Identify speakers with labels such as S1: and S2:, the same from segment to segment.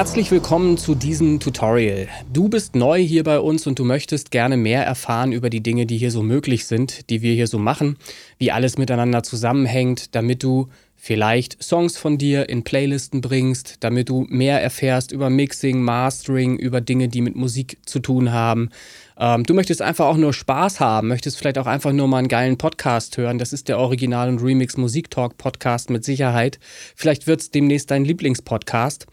S1: Herzlich willkommen zu diesem Tutorial. Du bist neu hier bei uns und du möchtest gerne mehr erfahren über die Dinge, die hier so möglich sind, die wir hier so machen, wie alles miteinander zusammenhängt, damit du vielleicht Songs von dir in Playlisten bringst, damit du mehr erfährst über Mixing, Mastering, über Dinge, die mit Musik zu tun haben. Ähm, du möchtest einfach auch nur Spaß haben, möchtest vielleicht auch einfach nur mal einen geilen Podcast hören. Das ist der Original- und Remix Musik Talk Podcast mit Sicherheit. Vielleicht wird es demnächst dein Lieblingspodcast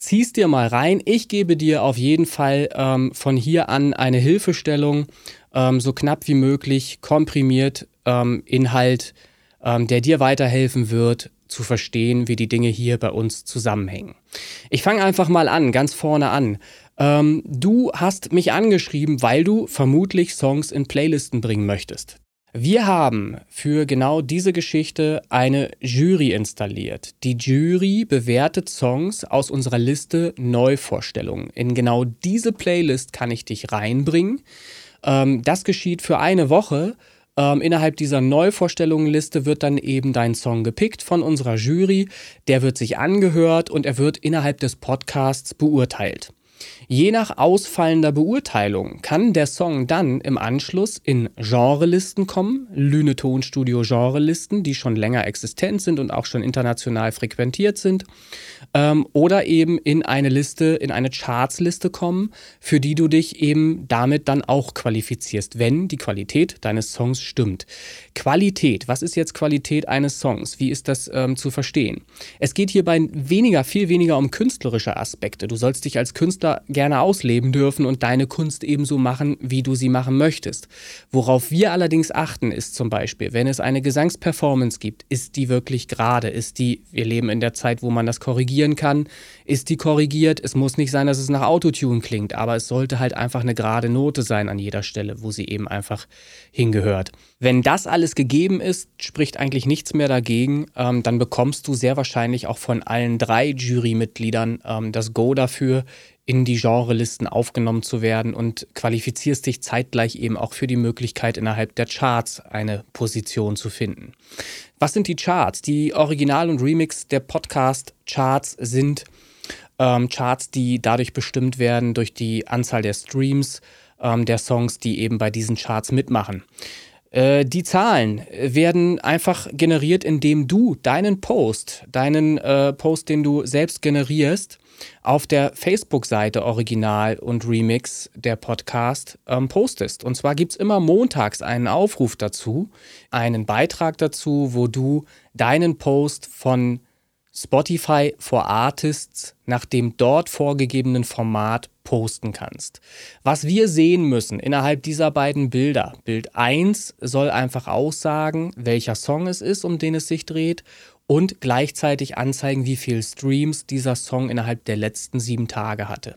S1: zieh's dir mal rein. Ich gebe dir auf jeden Fall ähm, von hier an eine Hilfestellung, ähm, so knapp wie möglich, komprimiert ähm, Inhalt, ähm, der dir weiterhelfen wird, zu verstehen, wie die Dinge hier bei uns zusammenhängen. Ich fange einfach mal an, ganz vorne an. Ähm, du hast mich angeschrieben, weil du vermutlich Songs in Playlisten bringen möchtest. Wir haben für genau diese Geschichte eine Jury installiert. Die Jury bewertet Songs aus unserer Liste Neuvorstellungen. In genau diese Playlist kann ich dich reinbringen. Ähm, das geschieht für eine Woche. Ähm, innerhalb dieser Neuvorstellungenliste wird dann eben dein Song gepickt von unserer Jury. Der wird sich angehört und er wird innerhalb des Podcasts beurteilt. Je nach ausfallender Beurteilung kann der Song dann im Anschluss in Genrelisten kommen, Lüne Tonstudio Genrelisten, die schon länger existent sind und auch schon international frequentiert sind, ähm, oder eben in eine Liste, in eine Chartsliste kommen, für die du dich eben damit dann auch qualifizierst, wenn die Qualität deines Songs stimmt. Qualität, was ist jetzt Qualität eines Songs? Wie ist das ähm, zu verstehen? Es geht hierbei weniger, viel weniger um künstlerische Aspekte. Du sollst dich als Künstler gerne ausleben dürfen und deine Kunst ebenso machen, wie du sie machen möchtest. Worauf wir allerdings achten, ist zum Beispiel, wenn es eine Gesangsperformance gibt, ist die wirklich gerade? Ist die, wir leben in der Zeit, wo man das korrigieren kann, ist die korrigiert? Es muss nicht sein, dass es nach Autotune klingt, aber es sollte halt einfach eine gerade Note sein an jeder Stelle, wo sie eben einfach hingehört. Wenn das alles gegeben ist, spricht eigentlich nichts mehr dagegen. Ähm, dann bekommst du sehr wahrscheinlich auch von allen drei Jurymitgliedern ähm, das Go dafür, in die Genrelisten aufgenommen zu werden und qualifizierst dich zeitgleich eben auch für die Möglichkeit, innerhalb der Charts eine Position zu finden. Was sind die Charts? Die Original- und Remix der Podcast-Charts sind ähm, Charts, die dadurch bestimmt werden durch die Anzahl der Streams ähm, der Songs, die eben bei diesen Charts mitmachen. Äh, die Zahlen werden einfach generiert, indem du deinen Post, deinen äh, Post, den du selbst generierst, auf der Facebook-Seite Original und Remix der Podcast ähm, postest. Und zwar gibt es immer montags einen Aufruf dazu, einen Beitrag dazu, wo du deinen Post von Spotify for Artists nach dem dort vorgegebenen Format posten kannst. Was wir sehen müssen innerhalb dieser beiden Bilder, Bild 1 soll einfach aussagen, welcher Song es ist, um den es sich dreht und gleichzeitig anzeigen, wie viel Streams dieser Song innerhalb der letzten sieben Tage hatte.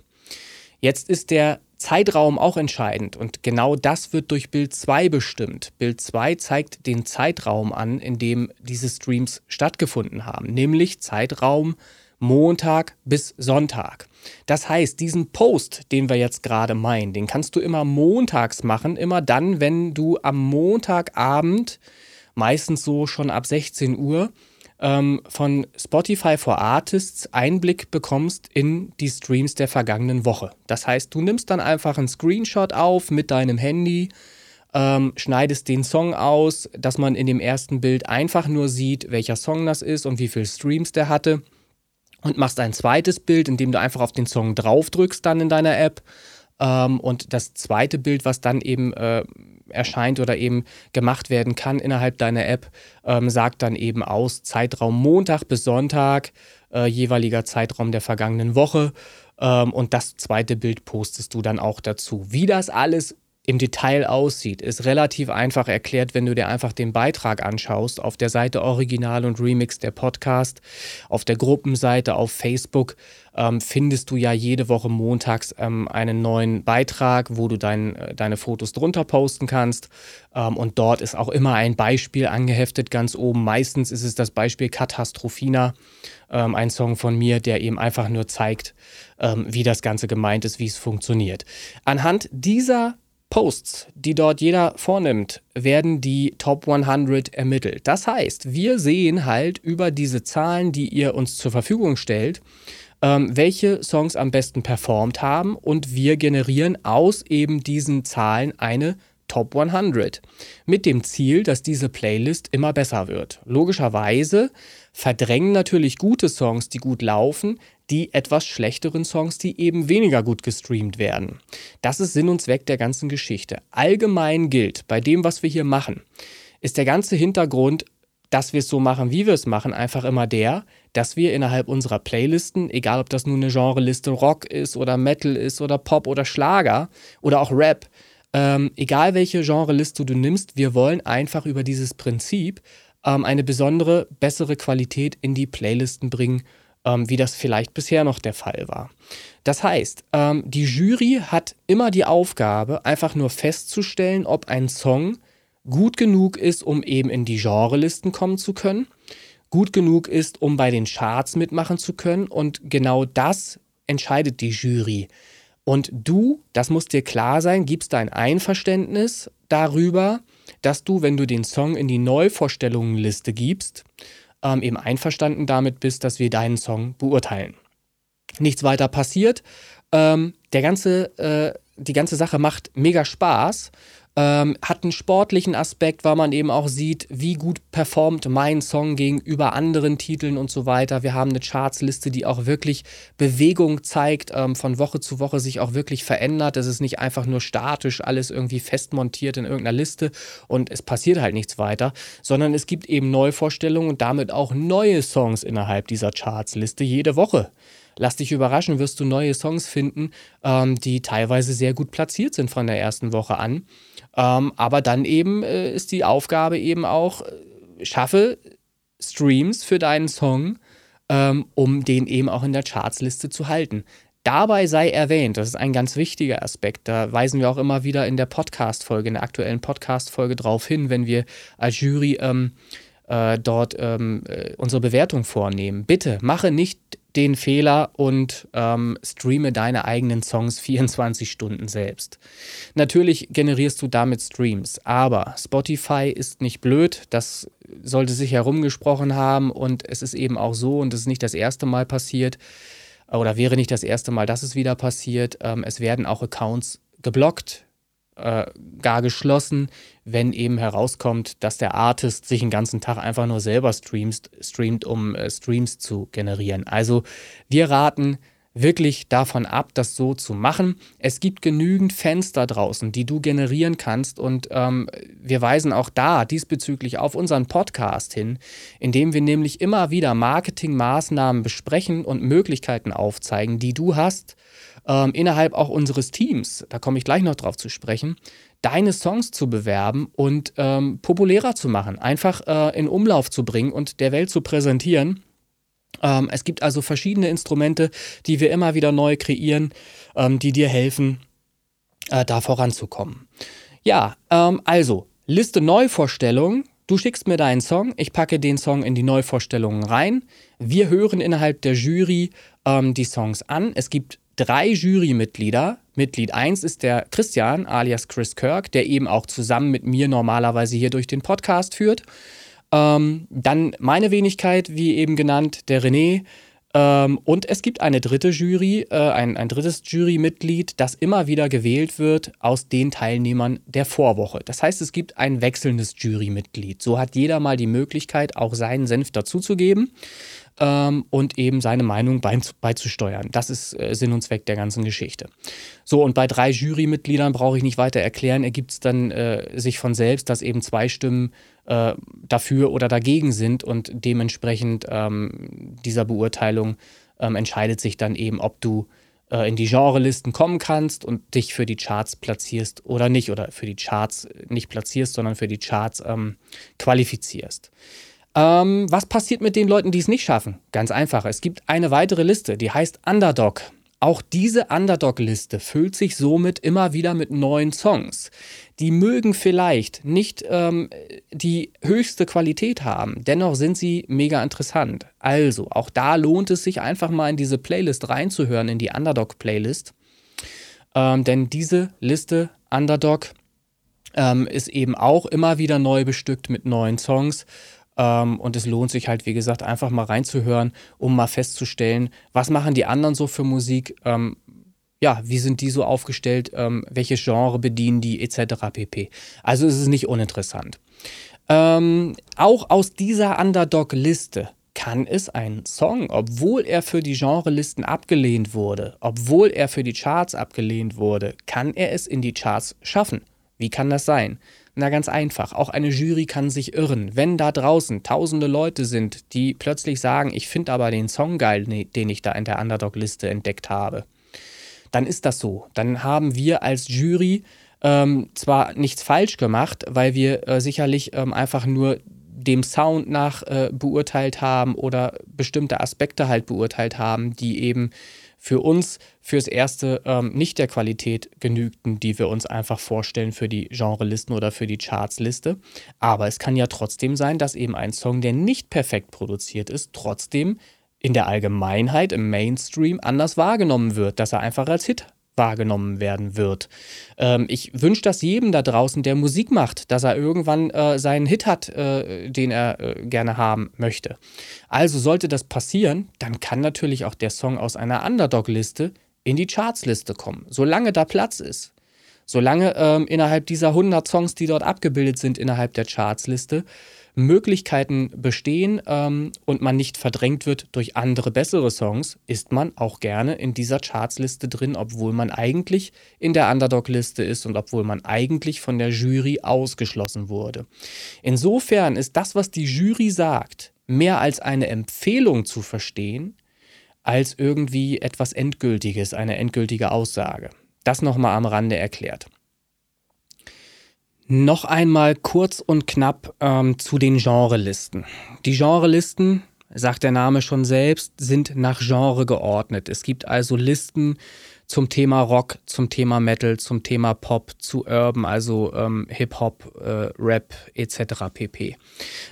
S1: Jetzt ist der Zeitraum auch entscheidend und genau das wird durch Bild 2 bestimmt. Bild 2 zeigt den Zeitraum an, in dem diese Streams stattgefunden haben, nämlich Zeitraum Montag bis Sonntag. Das heißt, diesen Post, den wir jetzt gerade meinen, den kannst du immer montags machen, immer dann, wenn du am Montagabend, meistens so schon ab 16 Uhr, ähm, von Spotify for Artists Einblick bekommst in die Streams der vergangenen Woche. Das heißt, du nimmst dann einfach einen Screenshot auf mit deinem Handy, ähm, schneidest den Song aus, dass man in dem ersten Bild einfach nur sieht, welcher Song das ist und wie viele Streams der hatte. Und machst ein zweites Bild, in dem du einfach auf den Song draufdrückst dann in deiner App. Ähm, und das zweite Bild, was dann eben äh, erscheint oder eben gemacht werden kann innerhalb deiner App, ähm, sagt dann eben aus Zeitraum Montag bis Sonntag, äh, jeweiliger Zeitraum der vergangenen Woche. Ähm, und das zweite Bild postest du dann auch dazu. Wie das alles im Detail aussieht, ist relativ einfach erklärt, wenn du dir einfach den Beitrag anschaust. Auf der Seite Original und Remix der Podcast, auf der Gruppenseite auf Facebook ähm, findest du ja jede Woche montags ähm, einen neuen Beitrag, wo du dein, äh, deine Fotos drunter posten kannst. Ähm, und dort ist auch immer ein Beispiel angeheftet ganz oben. Meistens ist es das Beispiel Katastrophina, ähm, ein Song von mir, der eben einfach nur zeigt, ähm, wie das Ganze gemeint ist, wie es funktioniert. Anhand dieser Posts, die dort jeder vornimmt, werden die Top 100 ermittelt. Das heißt, wir sehen halt über diese Zahlen, die ihr uns zur Verfügung stellt, ähm, welche Songs am besten performt haben und wir generieren aus eben diesen Zahlen eine Top 100 mit dem Ziel, dass diese Playlist immer besser wird. Logischerweise verdrängen natürlich gute Songs, die gut laufen, die etwas schlechteren Songs, die eben weniger gut gestreamt werden. Das ist Sinn und Zweck der ganzen Geschichte. Allgemein gilt, bei dem, was wir hier machen, ist der ganze Hintergrund, dass wir es so machen, wie wir es machen, einfach immer der, dass wir innerhalb unserer Playlisten, egal ob das nun eine Genreliste Rock ist oder Metal ist oder Pop oder Schlager oder auch Rap, ähm, egal welche Genreliste du nimmst, wir wollen einfach über dieses Prinzip ähm, eine besondere, bessere Qualität in die Playlisten bringen, ähm, wie das vielleicht bisher noch der Fall war. Das heißt, ähm, die Jury hat immer die Aufgabe, einfach nur festzustellen, ob ein Song gut genug ist, um eben in die Genrelisten kommen zu können gut genug ist, um bei den Charts mitmachen zu können. Und genau das entscheidet die Jury. Und du, das muss dir klar sein, gibst dein Einverständnis darüber, dass du, wenn du den Song in die Neuvorstellungenliste gibst, ähm, eben einverstanden damit bist, dass wir deinen Song beurteilen. Nichts weiter passiert. Ähm, der ganze, äh, die ganze Sache macht mega Spaß ähm, hat einen sportlichen Aspekt, weil man eben auch sieht, wie gut performt mein Song gegenüber anderen Titeln und so weiter. Wir haben eine Chartsliste, die auch wirklich Bewegung zeigt, ähm, von Woche zu Woche sich auch wirklich verändert. Es ist nicht einfach nur statisch alles irgendwie festmontiert in irgendeiner Liste und es passiert halt nichts weiter, sondern es gibt eben Neuvorstellungen und damit auch neue Songs innerhalb dieser Chartsliste jede Woche. Lass dich überraschen, wirst du neue Songs finden, ähm, die teilweise sehr gut platziert sind von der ersten Woche an. Ähm, aber dann eben äh, ist die Aufgabe eben auch, äh, schaffe Streams für deinen Song, ähm, um den eben auch in der Chartsliste zu halten. Dabei sei erwähnt, das ist ein ganz wichtiger Aspekt, da weisen wir auch immer wieder in der Podcast-Folge, in der aktuellen Podcast-Folge drauf hin, wenn wir als Jury ähm, äh, dort ähm, äh, unsere Bewertung vornehmen. Bitte mache nicht den Fehler und ähm, streame deine eigenen Songs 24 Stunden selbst. Natürlich generierst du damit Streams, aber Spotify ist nicht blöd, das sollte sich herumgesprochen haben und es ist eben auch so und es ist nicht das erste Mal passiert oder wäre nicht das erste Mal, dass es wieder passiert. Ähm, es werden auch Accounts geblockt, äh, gar geschlossen, wenn eben herauskommt, dass der Artist sich den ganzen Tag einfach nur selber streamt, streamt um äh, Streams zu generieren. Also wir raten wirklich davon ab, das so zu machen. Es gibt genügend Fans da draußen, die du generieren kannst und ähm, wir weisen auch da diesbezüglich auf unseren Podcast hin, indem wir nämlich immer wieder Marketingmaßnahmen besprechen und Möglichkeiten aufzeigen, die du hast, ähm, innerhalb auch unseres Teams, da komme ich gleich noch drauf zu sprechen, deine Songs zu bewerben und ähm, populärer zu machen, einfach äh, in Umlauf zu bringen und der Welt zu präsentieren. Ähm, es gibt also verschiedene Instrumente, die wir immer wieder neu kreieren, ähm, die dir helfen, äh, da voranzukommen. Ja, ähm, also Liste Neuvorstellungen. Du schickst mir deinen Song, ich packe den Song in die Neuvorstellungen rein. Wir hören innerhalb der Jury ähm, die Songs an. Es gibt drei Jurymitglieder. Mitglied 1 ist der Christian alias Chris Kirk, der eben auch zusammen mit mir normalerweise hier durch den Podcast führt. Ähm, dann meine Wenigkeit, wie eben genannt, der René. Ähm, und es gibt eine dritte Jury, äh, ein, ein drittes Jurymitglied, das immer wieder gewählt wird aus den Teilnehmern der Vorwoche. Das heißt, es gibt ein wechselndes Jurymitglied. So hat jeder mal die Möglichkeit, auch seinen Senf dazuzugeben ähm, und eben seine Meinung beizusteuern. Das ist äh, Sinn und Zweck der ganzen Geschichte. So, und bei drei Jurymitgliedern brauche ich nicht weiter erklären, ergibt es dann äh, sich von selbst, dass eben zwei Stimmen äh, dafür oder dagegen sind und dementsprechend ähm, dieser Beurteilung ähm, entscheidet sich dann eben, ob du äh, in die Genrelisten kommen kannst und dich für die Charts platzierst oder nicht oder für die Charts nicht platzierst, sondern für die Charts ähm, qualifizierst. Ähm, was passiert mit den Leuten, die es nicht schaffen? Ganz einfach. Es gibt eine weitere Liste, die heißt Underdog. Auch diese Underdog-Liste füllt sich somit immer wieder mit neuen Songs. Die mögen vielleicht nicht ähm, die höchste Qualität haben, dennoch sind sie mega interessant. Also, auch da lohnt es sich einfach mal in diese Playlist reinzuhören, in die Underdog-Playlist. Ähm, denn diese Liste Underdog ähm, ist eben auch immer wieder neu bestückt mit neuen Songs Ähm, und es lohnt sich halt, wie gesagt, einfach mal reinzuhören, um mal festzustellen, was machen die anderen so für Musik, ähm, ja, wie sind die so aufgestellt, ähm, welche Genre bedienen die, etc. pp. Also es ist nicht uninteressant. Ähm, auch aus dieser Underdog-Liste kann es ein Song, obwohl er für die Genrelisten abgelehnt wurde, obwohl er für die Charts abgelehnt wurde, kann er es in die Charts schaffen. Wie kann das sein? Na ganz einfach, auch eine Jury kann sich irren. Wenn da draußen tausende Leute sind, die plötzlich sagen, ich finde aber den Song geil, ne, den ich da in der Underdog-Liste entdeckt habe, dann ist das so. Dann haben wir als Jury ähm, zwar nichts falsch gemacht, weil wir äh, sicherlich ähm, einfach nur dem Sound nach äh, beurteilt haben oder bestimmte Aspekte halt beurteilt haben, die eben für uns fürs Erste ähm, nicht der Qualität genügten, die wir uns einfach vorstellen für die Genrelisten oder für die Chartsliste. Aber es kann ja trotzdem sein, dass eben ein Song, der nicht perfekt produziert ist, trotzdem in der Allgemeinheit, im Mainstream anders wahrgenommen wird, dass er einfach als Hit wahrgenommen werden wird. Ähm, ich wünsche das jedem da draußen, der Musik macht, dass er irgendwann äh, seinen Hit hat, äh, den er äh, gerne haben möchte. Also sollte das passieren, dann kann natürlich auch der Song aus einer Underdog-Liste in die Chartsliste kommen, solange da Platz ist. Solange ähm, innerhalb dieser 100 Songs, die dort abgebildet sind, innerhalb der Chartsliste, Möglichkeiten bestehen ähm, und man nicht verdrängt wird durch andere bessere Songs, ist man auch gerne in dieser Chartsliste drin, obwohl man eigentlich in der Underdog-Liste ist und obwohl man eigentlich von der Jury ausgeschlossen wurde. Insofern ist das, was die Jury sagt, mehr als eine Empfehlung zu verstehen, als irgendwie etwas Endgültiges, eine endgültige Aussage. Das nochmal am Rande erklärt. Noch einmal kurz und knapp ähm, zu den Genrelisten. Die Genrelisten, sagt der Name schon selbst, sind nach Genre geordnet. Es gibt also Listen zum Thema Rock, zum Thema Metal, zum Thema Pop, zu Urban, also ähm, Hip-Hop, äh, Rap etc. pp.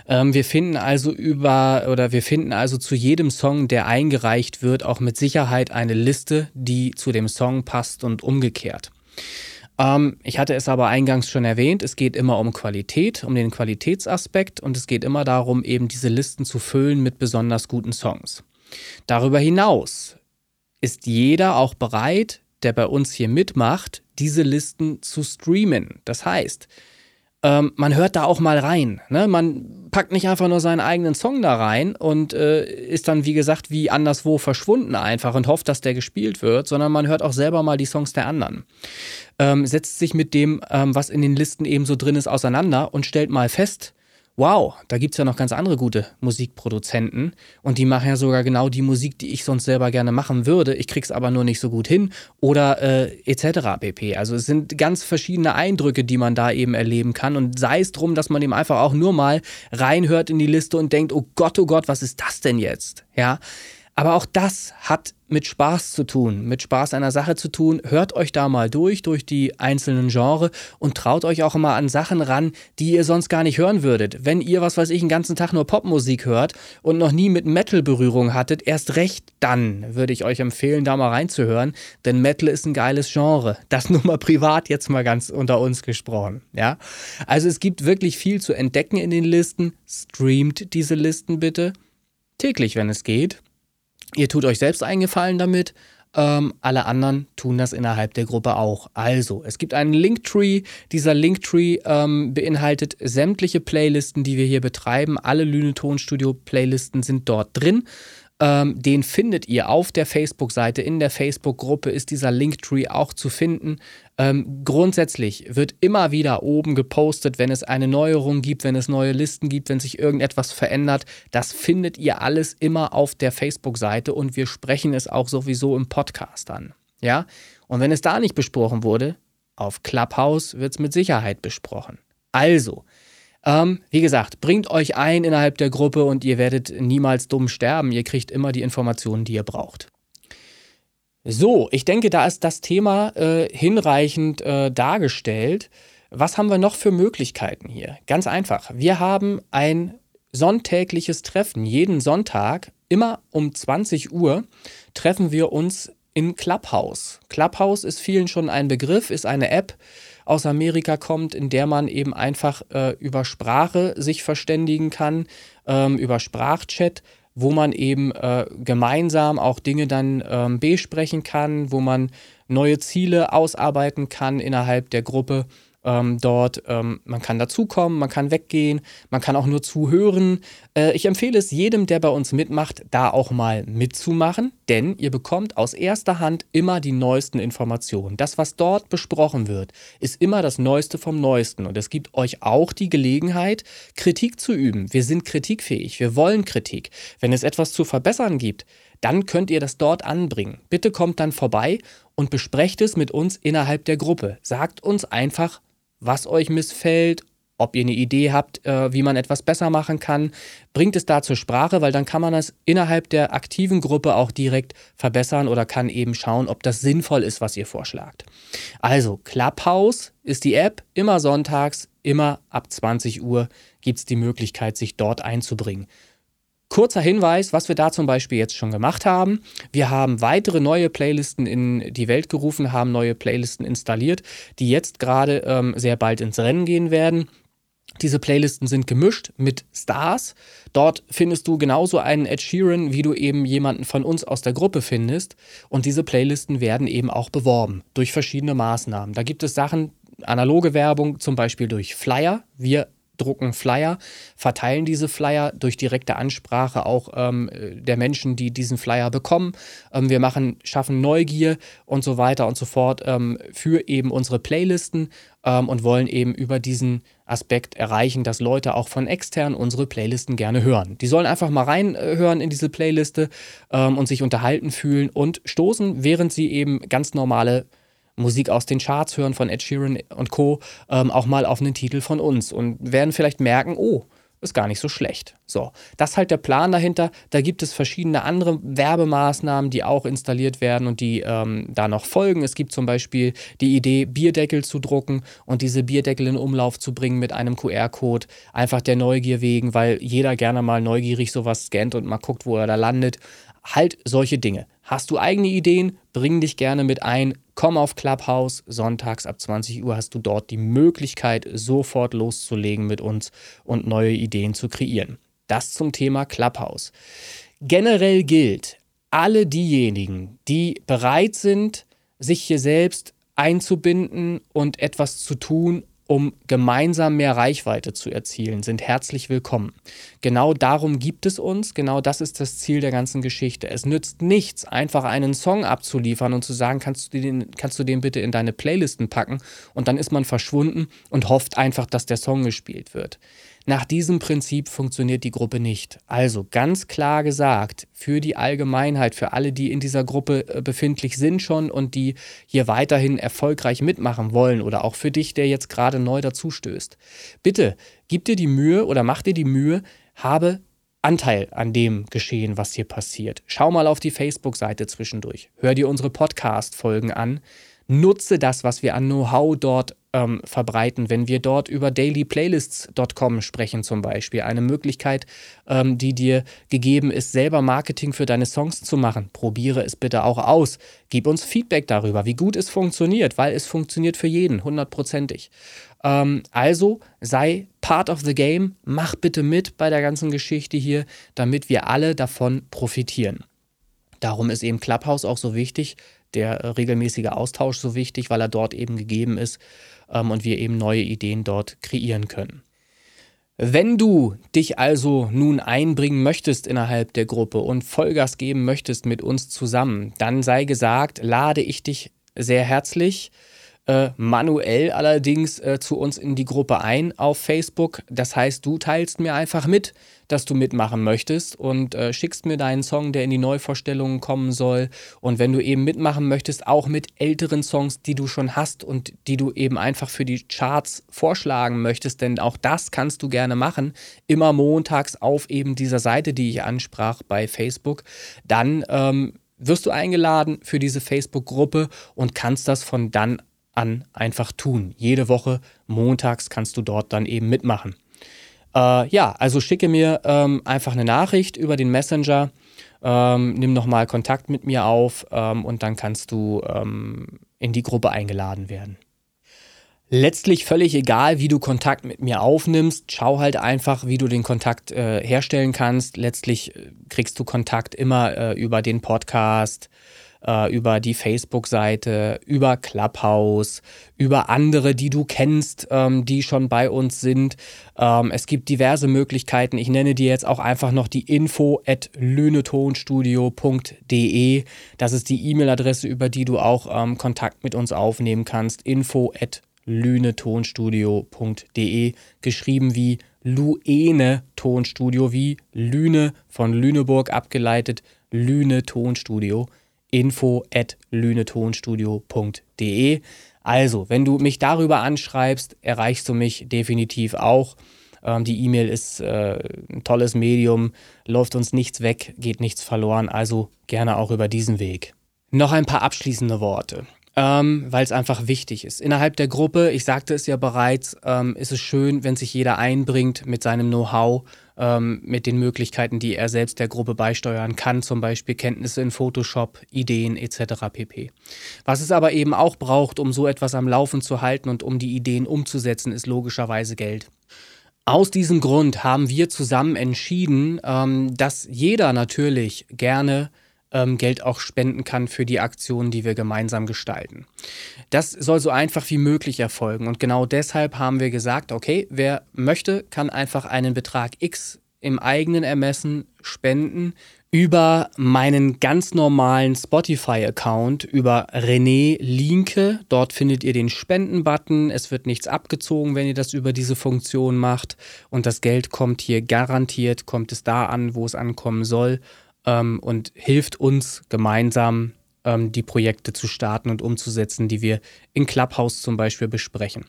S1: Ähm, wir finden also über oder wir finden also zu jedem Song, der eingereicht wird, auch mit Sicherheit eine Liste, die zu dem Song passt und umgekehrt. Ähm, ich hatte es aber eingangs schon erwähnt, es geht immer um Qualität, um den Qualitätsaspekt und es geht immer darum, eben diese Listen zu füllen mit besonders guten Songs. Darüber hinaus ist jeder auch bereit, der bei uns hier mitmacht, diese Listen zu streamen. Das heißt, ähm, man hört da auch mal rein. Ne? Man packt nicht einfach nur seinen eigenen Song da rein und äh, ist dann, wie gesagt, wie anderswo verschwunden einfach und hofft, dass der gespielt wird, sondern man hört auch selber mal die Songs der anderen. Ähm, setzt sich mit dem, ähm, was in den Listen eben so drin ist, auseinander und stellt mal fest, wow, da gibt es ja noch ganz andere gute Musikproduzenten und die machen ja sogar genau die Musik, die ich sonst selber gerne machen würde. Ich krieg's aber nur nicht so gut hin oder äh, etc. pp. Also es sind ganz verschiedene Eindrücke, die man da eben erleben kann und sei es drum, dass man eben einfach auch nur mal reinhört in die Liste und denkt, oh Gott, oh Gott, was ist das denn jetzt? Ja. Aber auch das hat mit Spaß zu tun, mit Spaß einer Sache zu tun. Hört euch da mal durch, durch die einzelnen Genre und traut euch auch immer an Sachen ran, die ihr sonst gar nicht hören würdet. Wenn ihr, was weiß ich, einen ganzen Tag nur Popmusik hört und noch nie mit Metal Berührung hattet, erst recht dann würde ich euch empfehlen, da mal reinzuhören, denn Metal ist ein geiles Genre. Das nur mal privat jetzt mal ganz unter uns gesprochen, ja? Also es gibt wirklich viel zu entdecken in den Listen. Streamt diese Listen bitte täglich, wenn es geht Ihr tut euch selbst eingefallen damit. Ähm, alle anderen tun das innerhalb der Gruppe auch. Also, es gibt einen Linktree. Dieser Linktree ähm, beinhaltet sämtliche Playlisten, die wir hier betreiben. Alle Lüne Tonstudio Playlisten sind dort drin. Ähm, den findet ihr auf der Facebook-Seite. In der Facebook-Gruppe ist dieser Linktree auch zu finden. Ähm, grundsätzlich wird immer wieder oben gepostet, wenn es eine Neuerung gibt, wenn es neue Listen gibt, wenn sich irgendetwas verändert. Das findet ihr alles immer auf der Facebook-Seite und wir sprechen es auch sowieso im Podcast an. Ja? Und wenn es da nicht besprochen wurde, auf Clubhouse wird es mit Sicherheit besprochen. Also, ähm, wie gesagt, bringt euch ein innerhalb der Gruppe und ihr werdet niemals dumm sterben. Ihr kriegt immer die Informationen, die ihr braucht. So, ich denke, da ist das Thema äh, hinreichend äh, dargestellt. Was haben wir noch für Möglichkeiten hier? Ganz einfach. Wir haben ein sonntägliches Treffen. Jeden Sonntag, immer um 20 Uhr, treffen wir uns in Clubhouse. Clubhouse ist vielen schon ein Begriff, ist eine App, aus Amerika kommt, in der man eben einfach äh, über Sprache sich verständigen kann, ähm, über Sprachchat, wo man eben äh, gemeinsam auch Dinge dann ähm, besprechen kann, wo man neue Ziele ausarbeiten kann innerhalb der Gruppe ähm, dort. Ähm, man kann dazukommen, man kann weggehen, man kann auch nur zuhören. Äh, ich empfehle es jedem, der bei uns mitmacht, da auch mal mitzumachen, denn ihr bekommt aus erster Hand immer die neuesten Informationen. Das, was dort besprochen wird, ist immer das Neueste vom Neuesten und es gibt euch auch die Gelegenheit, Kritik zu üben. Wir sind kritikfähig, wir wollen Kritik. Wenn es etwas zu verbessern gibt, dann könnt ihr das dort anbringen. Bitte kommt dann vorbei und besprecht es mit uns innerhalb der Gruppe. Sagt uns einfach, was euch missfällt, ob ihr eine Idee habt, äh, wie man etwas besser machen kann. Bringt es da zur Sprache, weil dann kann man das innerhalb der aktiven Gruppe auch direkt verbessern oder kann eben schauen, ob das sinnvoll ist, was ihr vorschlagt. Also, Clubhouse ist die App, immer sonntags, immer ab 20 Uhr gibt es die Möglichkeit, sich dort einzubringen. Kurzer Hinweis, was wir da zum Beispiel jetzt schon gemacht haben. Wir haben weitere neue Playlisten in die Welt gerufen, haben neue Playlisten installiert, die jetzt gerade ähm, sehr bald ins Rennen gehen werden. Diese Playlisten sind gemischt mit Stars. Dort findest du genauso einen Ed Sheeran, wie du eben jemanden von uns aus der Gruppe findest. Und diese Playlisten werden eben auch beworben durch verschiedene Maßnahmen. Da gibt es Sachen, analoge Werbung, zum Beispiel durch Flyer. Wir drucken Flyer, verteilen diese Flyer durch direkte Ansprache auch ähm, der Menschen, die diesen Flyer bekommen. Ähm, wir machen, schaffen Neugier und so weiter und so fort ähm, für eben unsere Playlisten ähm, und wollen eben über diesen Aspekt erreichen, dass Leute auch von extern unsere Playlisten gerne hören. Die sollen einfach mal reinhören in diese Playliste ähm, und sich unterhalten fühlen und stoßen, während sie eben ganz normale Musik aus den Charts hören von Ed Sheeran und Co. Ähm, auch mal auf einen Titel von uns und werden vielleicht merken, oh, ist gar nicht so schlecht. So, das ist halt der Plan dahinter. Da gibt es verschiedene andere Werbemaßnahmen, die auch installiert werden und die ähm, da noch folgen. Es gibt zum Beispiel die Idee, Bierdeckel zu drucken und diese Bierdeckel in Umlauf zu bringen mit einem QR-Code. Einfach der Neugier wegen, weil jeder gerne mal neugierig sowas scannt und mal guckt, wo er da landet. Halt solche Dinge. Hast du eigene Ideen? Bring dich gerne mit ein. Komm auf Clubhouse. Sonntags ab 20 Uhr hast du dort die Möglichkeit, sofort loszulegen mit uns und neue Ideen zu kreieren. Das zum Thema Clubhouse. Generell gilt, alle diejenigen, die bereit sind, sich hier selbst einzubinden und etwas zu tun, um gemeinsam mehr Reichweite zu erzielen, sind herzlich willkommen. Genau darum gibt es uns, genau das ist das Ziel der ganzen Geschichte. Es nützt nichts, einfach einen Song abzuliefern und zu sagen, kannst du den, kannst du den bitte in deine Playlisten packen und dann ist man verschwunden und hofft einfach, dass der Song gespielt wird. Nach diesem Prinzip funktioniert die Gruppe nicht. Also ganz klar gesagt, für die Allgemeinheit, für alle, die in dieser Gruppe äh, befindlich sind schon und die hier weiterhin erfolgreich mitmachen wollen oder auch für dich, der jetzt gerade neu dazustößt. Bitte gib dir die Mühe oder mach dir die Mühe, habe Anteil an dem Geschehen, was hier passiert. Schau mal auf die Facebook-Seite zwischendurch. Hör dir unsere Podcast-Folgen an. Nutze das, was wir an Know-how dort ähm, verbreiten, wenn wir dort über dailyplaylists.com sprechen zum Beispiel. Eine Möglichkeit, ähm, die dir gegeben ist, selber Marketing für deine Songs zu machen. Probiere es bitte auch aus. Gib uns Feedback darüber, wie gut es funktioniert, weil es funktioniert für jeden, hundertprozentig. Ähm, also sei part of the game, mach bitte mit bei der ganzen Geschichte hier, damit wir alle davon profitieren. Darum ist eben Clubhouse auch so wichtig, der äh, regelmäßige Austausch so wichtig, weil er dort eben gegeben ist ähm, und wir eben neue Ideen dort kreieren können. Wenn du dich also nun einbringen möchtest innerhalb der Gruppe und Vollgas geben möchtest mit uns zusammen, dann sei gesagt, lade ich dich sehr herzlich äh, manuell allerdings äh, zu uns in die Gruppe ein auf Facebook. Das heißt, du teilst mir einfach mit, dass du mitmachen möchtest und äh, schickst mir deinen Song, der in die Neuvorstellungen kommen soll. Und wenn du eben mitmachen möchtest, auch mit älteren Songs, die du schon hast und die du eben einfach für die Charts vorschlagen möchtest, denn auch das kannst du gerne machen, immer montags auf eben dieser Seite, die ich ansprach bei Facebook, dann ähm, wirst du eingeladen für diese Facebook-Gruppe und kannst das von dann an einfach tun. Jede Woche montags kannst du dort dann eben mitmachen. Äh, ja, also schicke mir ähm, einfach eine Nachricht über den Messenger, ähm, nimm nochmal Kontakt mit mir auf ähm, und dann kannst du ähm, in die Gruppe eingeladen werden. Letztlich völlig egal, wie du Kontakt mit mir aufnimmst. Schau halt einfach, wie du den Kontakt äh, herstellen kannst. Letztlich äh, kriegst du Kontakt immer äh, über den Podcast, äh, über die Facebook-Seite, über Clubhouse, über andere, die du kennst, ähm, die schon bei uns sind. Ähm, es gibt diverse Möglichkeiten. Ich nenne dir jetzt auch einfach noch die info at lönetonstudio.de. Das ist die E-Mail-Adresse, über die du auch ähm, Kontakt mit uns aufnehmen kannst. info at lünetonstudio.de, geschrieben wie Luene Tonstudio, wie Lüne von Lüneburg abgeleitet, Lüne Tonstudio info at lünetonstudio.de. Also, wenn du mich darüber anschreibst, erreichst du mich definitiv auch. Ähm, die E-Mail ist äh, ein tolles Medium, läuft uns nichts weg, geht nichts verloren, also gerne auch über diesen Weg. Noch ein paar abschließende Worte ähm, weil es einfach wichtig ist. Innerhalb der Gruppe, ich sagte es ja bereits, ähm, ist es schön, wenn sich jeder einbringt mit seinem Know-how, ähm, mit den Möglichkeiten, die er selbst der Gruppe beisteuern kann, zum Beispiel Kenntnisse in Photoshop, Ideen etc. pp. Was es aber eben auch braucht, um so etwas am Laufen zu halten und um die Ideen umzusetzen, ist logischerweise Geld. Aus diesem Grund haben wir zusammen entschieden, ähm, dass jeder natürlich gerne ähm, Geld auch spenden kann für die Aktionen, die wir gemeinsam gestalten. Das soll so einfach wie möglich erfolgen. Und genau deshalb haben wir gesagt, okay, wer möchte, kann einfach einen Betrag X im eigenen Ermessen spenden über meinen ganz normalen Spotify-Account, über René Linke. Dort findet ihr den Spenden-Button. Es wird nichts abgezogen, wenn ihr das über diese Funktion macht. Und das Geld kommt hier garantiert, kommt es da an, wo es ankommen soll ähm, und hilft uns gemeinsam ähm, die Projekte zu starten und umzusetzen, die wir in Clubhouse zum Beispiel besprechen.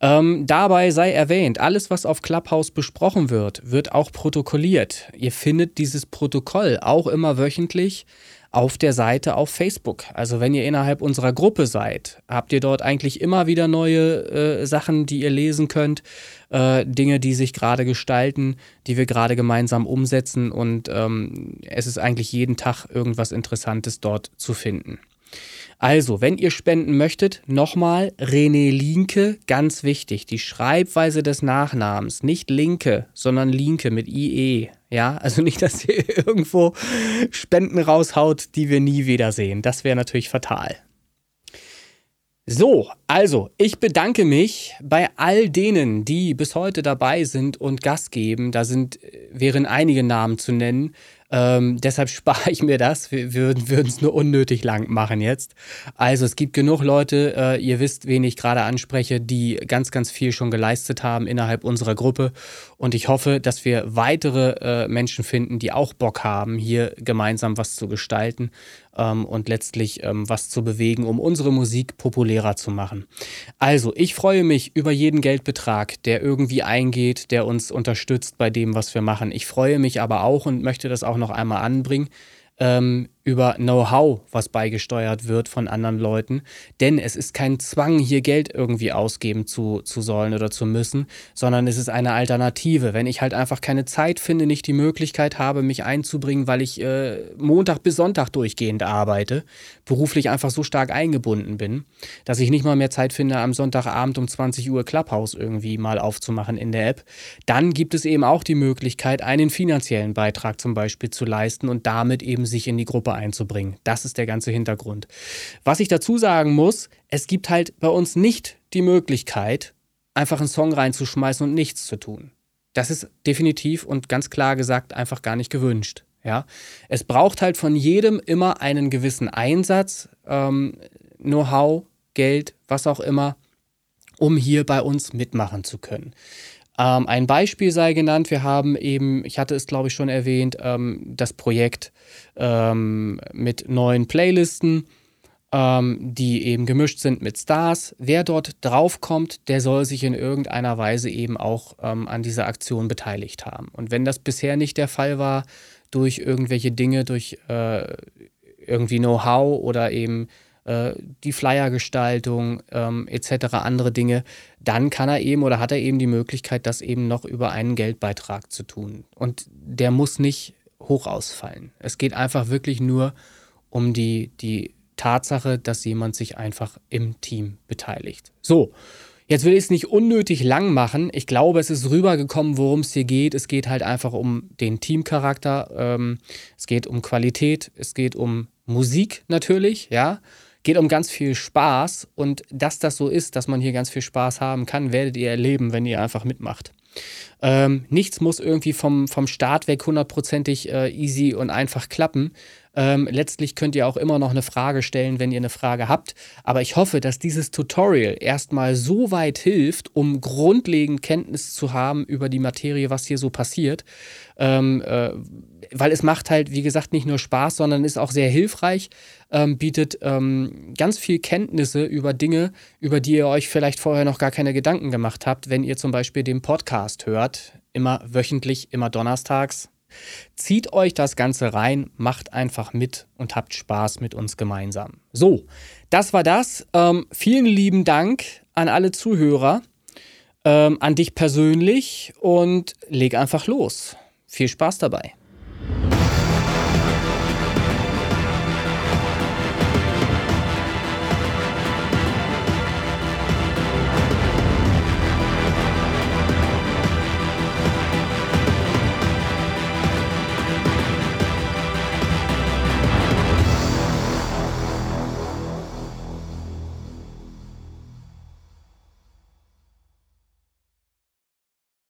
S1: Ähm, dabei sei erwähnt, alles, was auf Clubhouse besprochen wird, wird auch protokolliert. Ihr findet dieses Protokoll auch immer wöchentlich auf der Seite auf Facebook. Also wenn ihr innerhalb unserer Gruppe seid, habt ihr dort eigentlich immer wieder neue äh, Sachen, die ihr lesen könnt, äh, Dinge, die sich gerade gestalten, die wir gerade gemeinsam umsetzen und ähm, es ist eigentlich jeden Tag irgendwas Interessantes dort zu finden. Also, wenn ihr spenden möchtet, nochmal René Linke, ganz wichtig, die Schreibweise des Nachnamens, nicht Linke, sondern Linke mit IE. Ja, also nicht, dass ihr irgendwo Spenden raushaut, die wir nie wiedersehen. Das wäre natürlich fatal. So, also ich bedanke mich bei all denen, die bis heute dabei sind und Gas geben. Da sind, äh, wären einige Namen zu nennen. Ähm, deshalb spare ich mir das. Wir würden es nur unnötig lang machen jetzt. Also es gibt genug Leute, äh, ihr wisst, wen ich gerade anspreche, die ganz, ganz viel schon geleistet haben innerhalb unserer Gruppe. Und ich hoffe, dass wir weitere äh, Menschen finden, die auch Bock haben, hier gemeinsam was zu gestalten ähm, und letztlich ähm, was zu bewegen, um unsere Musik populärer zu machen. Also, ich freue mich über jeden Geldbetrag, der irgendwie eingeht, der uns unterstützt bei dem, was wir machen. Ich freue mich aber auch und möchte das auch noch einmal anbringen, ähm, über Know-how, was beigesteuert wird von anderen Leuten. Denn es ist kein Zwang, hier Geld irgendwie ausgeben zu, zu sollen oder zu müssen, sondern es ist eine Alternative. Wenn ich halt einfach keine Zeit finde, nicht die Möglichkeit habe, mich einzubringen, weil ich äh, Montag bis Sonntag durchgehend arbeite, beruflich einfach so stark eingebunden bin, dass ich nicht mal mehr Zeit finde, am Sonntagabend um 20 Uhr Clubhouse irgendwie mal aufzumachen in der App, dann gibt es eben auch die Möglichkeit, einen finanziellen Beitrag zum Beispiel zu leisten und damit eben sich in die Gruppe einzubringen. Das ist der ganze Hintergrund. Was ich dazu sagen muss, es gibt halt bei uns nicht die Möglichkeit, einfach einen Song reinzuschmeißen und nichts zu tun. Das ist definitiv und ganz klar gesagt einfach gar nicht gewünscht. Ja, es braucht halt von jedem immer einen gewissen Einsatz, ähm, Know-how, Geld, was auch immer, um hier bei uns mitmachen zu können. Ähm, ein Beispiel sei genannt, wir haben eben, ich hatte es glaube ich schon erwähnt, ähm, das Projekt ähm, mit neuen Playlisten, ähm, die eben gemischt sind mit Stars. Wer dort draufkommt, der soll sich in irgendeiner Weise eben auch ähm, an dieser Aktion beteiligt haben. Und wenn das bisher nicht der Fall war, durch irgendwelche Dinge, durch äh, irgendwie Know-how oder eben äh, die Flyergestaltung ähm, etc., andere Dinge, dann kann er eben oder hat er eben die Möglichkeit, das eben noch über einen Geldbeitrag zu tun. Und der muss nicht hoch ausfallen. Es geht einfach wirklich nur um die, die Tatsache, dass jemand sich einfach im Team beteiligt. So, Jetzt will ich es nicht unnötig lang machen. Ich glaube, es ist rübergekommen, worum es hier geht. Es geht halt einfach um den Teamcharakter. Ähm, es geht um Qualität. Es geht um Musik natürlich, ja. Geht um ganz viel Spaß. Und dass das so ist, dass man hier ganz viel Spaß haben kann, werdet ihr erleben, wenn ihr einfach mitmacht. Ähm, nichts muss irgendwie vom, vom Start weg hundertprozentig äh, easy und einfach klappen. Ähm, letztlich könnt ihr auch immer noch eine Frage stellen, wenn ihr eine Frage habt. Aber ich hoffe, dass dieses Tutorial erstmal so weit hilft, um grundlegend Kenntnis zu haben über die Materie, was hier so passiert. Ähm, äh, weil es macht halt, wie gesagt, nicht nur Spaß, sondern ist auch sehr hilfreich, ähm, bietet ähm, ganz viel Kenntnisse über Dinge, über die ihr euch vielleicht vorher noch gar keine Gedanken gemacht habt, wenn ihr zum Beispiel den Podcast hört. Immer wöchentlich, immer donnerstags. Zieht euch das Ganze rein, macht einfach mit und habt Spaß mit uns gemeinsam. So, das war das. Ähm, vielen lieben Dank an alle Zuhörer, ähm, an dich persönlich und leg einfach los. Viel Spaß dabei.